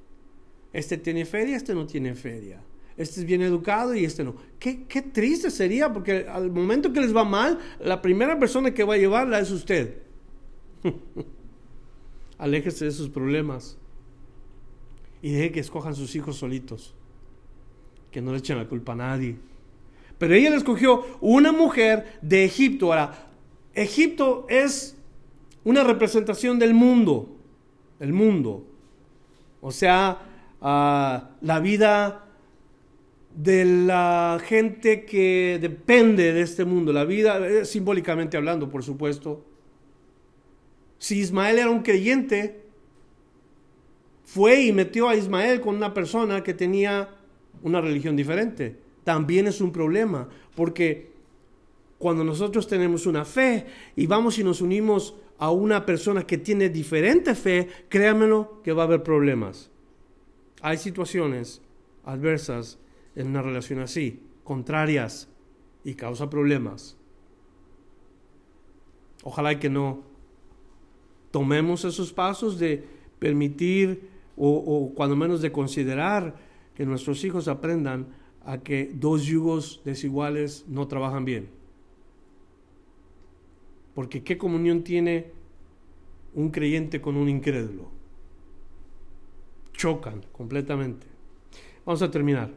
Este tiene feria, este no tiene feria. Este es bien educado y este no. Qué, qué triste sería porque al momento que les va mal, la primera persona que va a llevarla es usted. <laughs> Aléjese de sus problemas y deje que escojan sus hijos solitos que no le echen la culpa a nadie. Pero ella le escogió una mujer de Egipto. Ahora, Egipto es una representación del mundo, el mundo. O sea, ah, la vida de la gente que depende de este mundo, la vida, eh, simbólicamente hablando, por supuesto. Si Ismael era un creyente, fue y metió a Ismael con una persona que tenía una religión diferente. También es un problema, porque cuando nosotros tenemos una fe y vamos y nos unimos a una persona que tiene diferente fe, créanmelo que va a haber problemas. Hay situaciones adversas en una relación así, contrarias, y causa problemas. Ojalá que no tomemos esos pasos de permitir o, cuando menos de considerar que nuestros hijos aprendan a que dos yugos desiguales no trabajan bien. Porque ¿qué comunión tiene un creyente con un incrédulo? Chocan completamente. Vamos a terminar.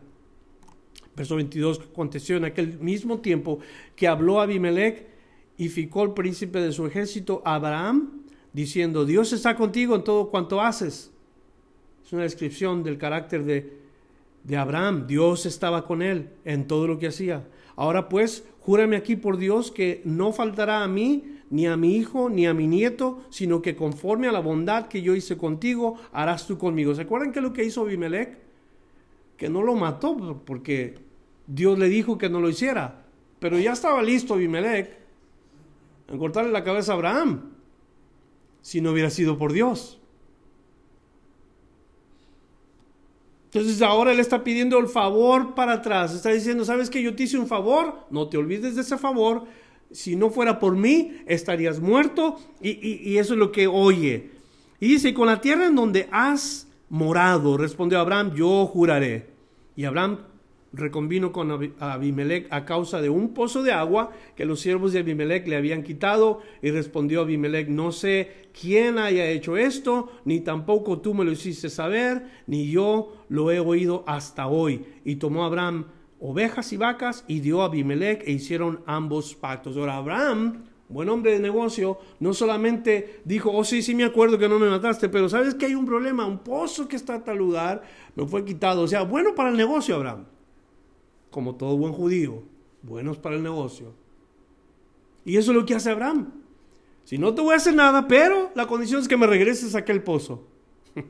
Verso 22 aconteció en aquel mismo tiempo que habló Abimelech y ficó el príncipe de su ejército Abraham, diciendo, Dios está contigo en todo cuanto haces. Es una descripción del carácter de de Abraham. Dios estaba con él en todo lo que hacía. Ahora pues, júrame aquí por Dios que no faltará a mí, ni a mi hijo, ni a mi nieto, sino que conforme a la bondad que yo hice contigo, harás tú conmigo. ¿Se acuerdan qué es lo que hizo Abimelech? Que no lo mató porque Dios le dijo que no lo hiciera. Pero ya estaba listo Abimelech en cortarle la cabeza a Abraham, si no hubiera sido por Dios. Entonces ahora él está pidiendo el favor para atrás. Está diciendo, ¿sabes que yo te hice un favor? No te olvides de ese favor. Si no fuera por mí, estarías muerto. Y, eso es lo que oye. Y dice, con la tierra en donde has morado, respondió Abraham, yo juraré. Y Abraham reconvino con Abimelech a causa de un pozo de agua que los siervos de Abimelech le habían quitado. Y respondió Abimelech, no sé quién haya hecho esto, ni tampoco tú me lo hiciste saber, ni yo lo he oído hasta hoy. Y tomó Abraham ovejas y vacas y dio a Abimelech e hicieron ambos pactos. Ahora Abraham, buen hombre de negocio, no solamente dijo, oh sí, sí me acuerdo que no me mataste, pero sabes que hay un problema, un pozo que está a tal lugar, me fue quitado. O sea, bueno para el negocio Abraham como todo buen judío, buenos para el negocio. Y eso es lo que hace Abraham. Si no te voy a hacer nada, pero la condición es que me regreses a aquel pozo. <laughs>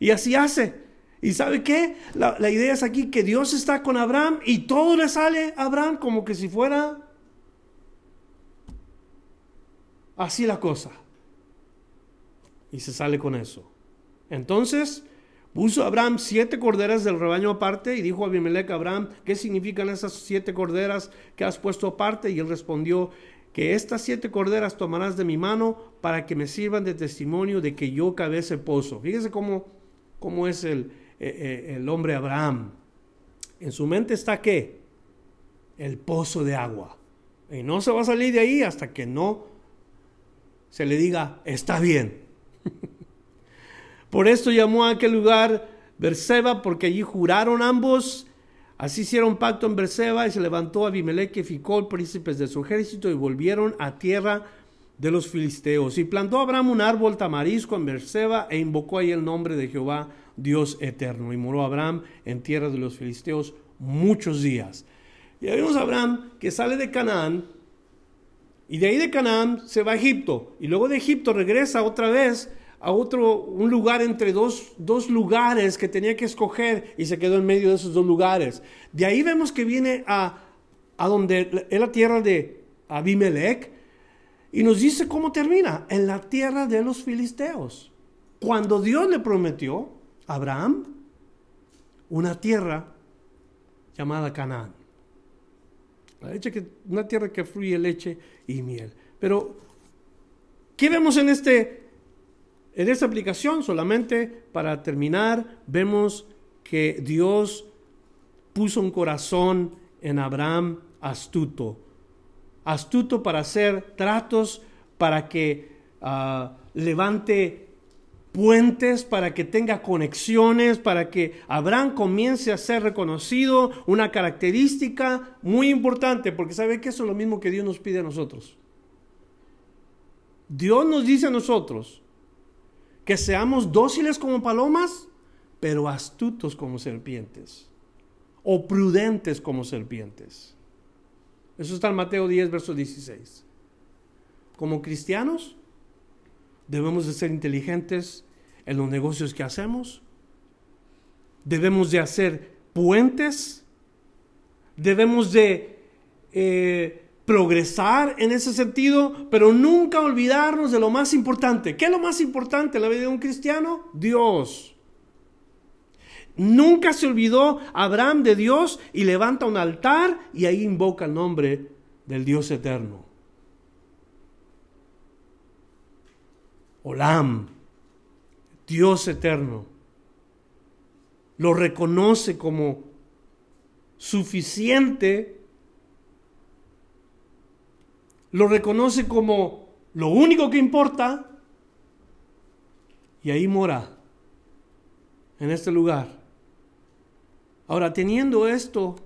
y así hace. ¿Y sabe qué? La, la, idea es aquí que Dios está con Abraham y todo le sale a Abraham como que si fuera así la cosa. Y se sale con eso. Entonces, Puso Abraham siete corderas del rebaño aparte y dijo a Abimelech Abraham, ¿qué significan esas siete corderas que has puesto aparte? Y él respondió, que estas siete corderas tomarás de mi mano para que me sirvan de testimonio de que yo cavé ese pozo. Fíjese cómo, cómo es el, eh, eh, el hombre Abraham. En su mente está qué? El pozo de agua. Y no se va a salir de ahí hasta que no se le diga, está bien. <laughs> Por esto llamó a aquel lugar Berseba, porque allí juraron ambos. Así hicieron pacto en Berseba y se levantó Abimelech y Ficol, príncipes de su ejército, y volvieron a tierra de los filisteos. Y plantó Abraham un árbol tamarisco en Berseba e invocó ahí el nombre de Jehová, Dios eterno. Y moró Abraham en tierra de los filisteos muchos días. Y vemos a Abraham que sale de Canaán y de ahí de Canaán se va a Egipto y luego de Egipto regresa otra vez a otro, un lugar entre dos, dos lugares que tenía que escoger y se quedó en medio de esos dos lugares. De ahí vemos que viene a, a donde es la tierra de Abimelech y nos dice cómo termina, en la tierra de los filisteos. Cuando Dios le prometió a Abraham una tierra llamada Canaán. una tierra que fluye leche y miel. Pero, ¿qué vemos en, este, en esta aplicación? Solamente para terminar, vemos que Dios puso un corazón en Abraham astuto. Astuto para hacer tratos, para que ah, levante puentes, para que tenga conexiones, para que Abraham comience a ser reconocido, una característica muy importante, porque sabe que eso es lo mismo que Dios nos pide a nosotros. Dios nos dice a nosotros que seamos dóciles como palomas, pero astutos como serpientes, o prudentes como serpientes. Eso está en Mateo 10, verso 16. Como cristianos, debemos de ser inteligentes, en los negocios que hacemos. Debemos de hacer puentes. Debemos de eh, progresar en ese sentido, pero nunca olvidarnos de lo más importante. ¿Qué es lo más importante en la vida de un cristiano? Dios. Nunca se olvidó Abraham de Dios y levanta un altar y ahí invoca el nombre del Dios eterno. Olam, Dios eterno. Lo reconoce como suficiente. Lo reconoce como lo único que importa. Y ahí mora, en este lugar. Ahora, teniendo esto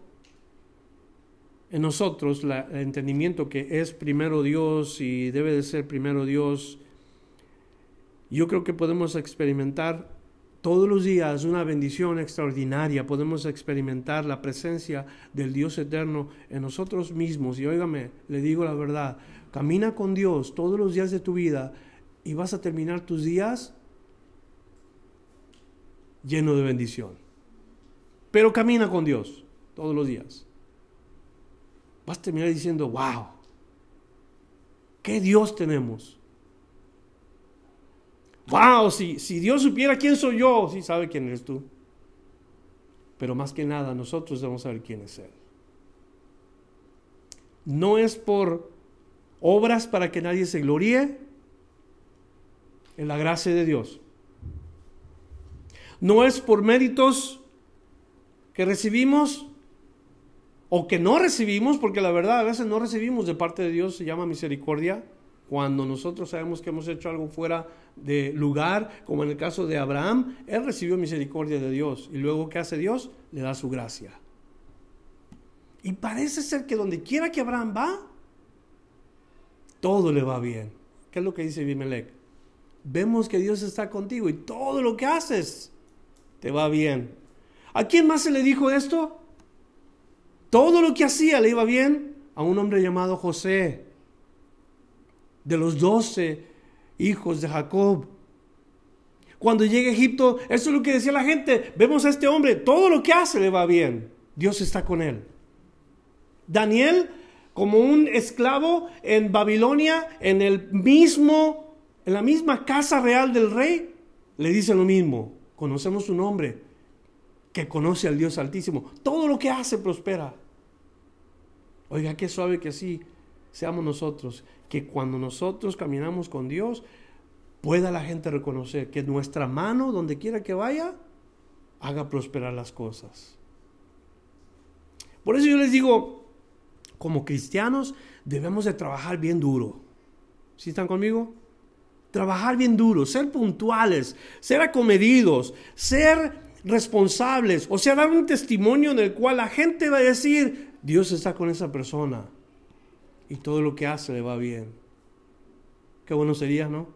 en nosotros, el entendimiento que es primero Dios y debe de ser primero Dios, yo creo que podemos experimentar todos los días una bendición extraordinaria, podemos experimentar la presencia del Dios eterno en nosotros mismos. Y óigame, le digo la verdad, camina con Dios todos los días de tu vida y vas a terminar tus días lleno de bendición. Pero camina con Dios todos los días. Vas a terminar diciendo, wow, qué Dios tenemos. Wow, si, si Dios supiera quién soy yo, sí sabe quién eres tú. Pero más que nada, nosotros debemos saber quién es Él. No es por obras para que nadie se gloríe en la gracia de Dios. No es por méritos que recibimos o que no recibimos, porque la verdad a veces no recibimos de parte de Dios, se llama misericordia cuando nosotros sabemos que hemos hecho algo fuera de lugar, como en el caso de Abraham, él recibió misericordia de Dios y luego ¿qué hace Dios? Le da su gracia. Y parece ser que donde quiera que Abraham va, todo le va bien. ¿Qué es lo que dice Abimelech? Vemos que Dios está contigo y todo lo que haces te va bien. ¿A quién más se le dijo esto? Todo lo que hacía le iba bien a un hombre llamado José de los doce hijos de Jacob. Cuando llega a Egipto, eso es lo que decía la gente. Vemos a este hombre, todo lo que hace le va bien. Dios está con él. Daniel, como un esclavo en Babilonia, en el mismo, en la misma casa real del rey, le dice lo mismo. Conocemos su nombre, que conoce al Dios Altísimo. Todo lo que hace prospera. Oiga, qué suave que así seamos nosotros que cuando nosotros caminamos con Dios, pueda la gente reconocer que nuestra mano, donde quiera que vaya, haga prosperar las cosas. Por eso yo les digo, como cristianos debemos de trabajar bien duro. ¿Sí están conmigo? Trabajar bien duro, ser puntuales, ser acomedidos, ser responsables, o sea, dar un testimonio en el cual la gente va a decir, Dios está con esa persona y todo lo que hace le va bien. Qué bueno sería, ¿no?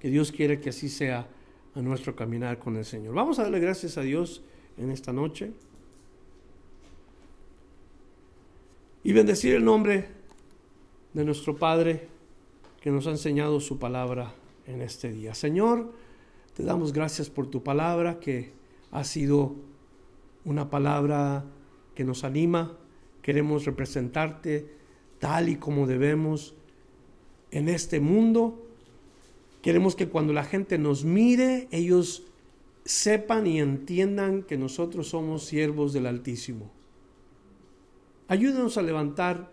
Que Dios quiere que así sea a nuestro caminar con el Señor. Vamos a darle gracias a Dios en esta noche y bendecir el nombre de nuestro Padre que nos ha enseñado su palabra en este día. Señor, te damos gracias por tu palabra que ha sido una palabra que nos anima. Queremos representarte tal y como debemos en este mundo. Queremos que cuando la gente nos mire, ellos sepan y entiendan que nosotros somos siervos del Altísimo. Ayúdanos a levantar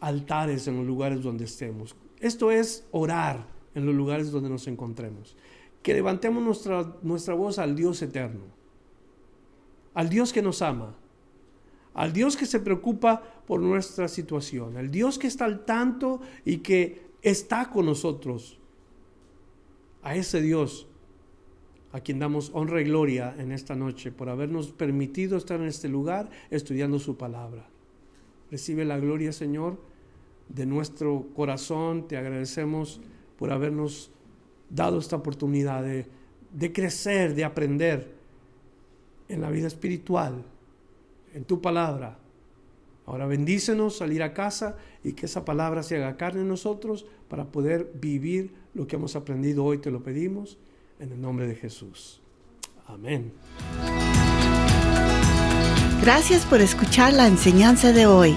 altares en los lugares donde estemos. Esto es orar en los lugares donde nos encontremos. Que levantemos nuestra, nuestra voz al Dios eterno, al Dios que nos ama, al Dios que se preocupa por nuestra situación, al Dios que está al tanto y que está con nosotros. A ese Dios a quien damos honra y gloria en esta noche por habernos permitido estar en este lugar estudiando su palabra. Recibe la gloria, Señor, de nuestro corazón. Te agradecemos por habernos dado esta oportunidad de, de crecer, de aprender en la vida espiritual, en tu palabra. Ahora bendícenos salir a casa y que esa palabra se haga carne en nosotros para poder vivir lo que hemos aprendido hoy, te lo pedimos en el nombre de Jesús. Amén. Gracias por escuchar la enseñanza de hoy.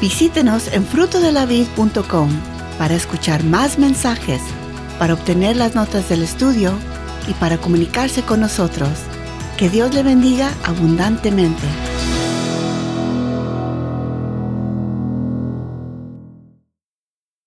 Visítenos en frutodelavid.com para escuchar más mensajes, para obtener las notas del estudio y para comunicarse con nosotros. Que Dios le bendiga abundantemente.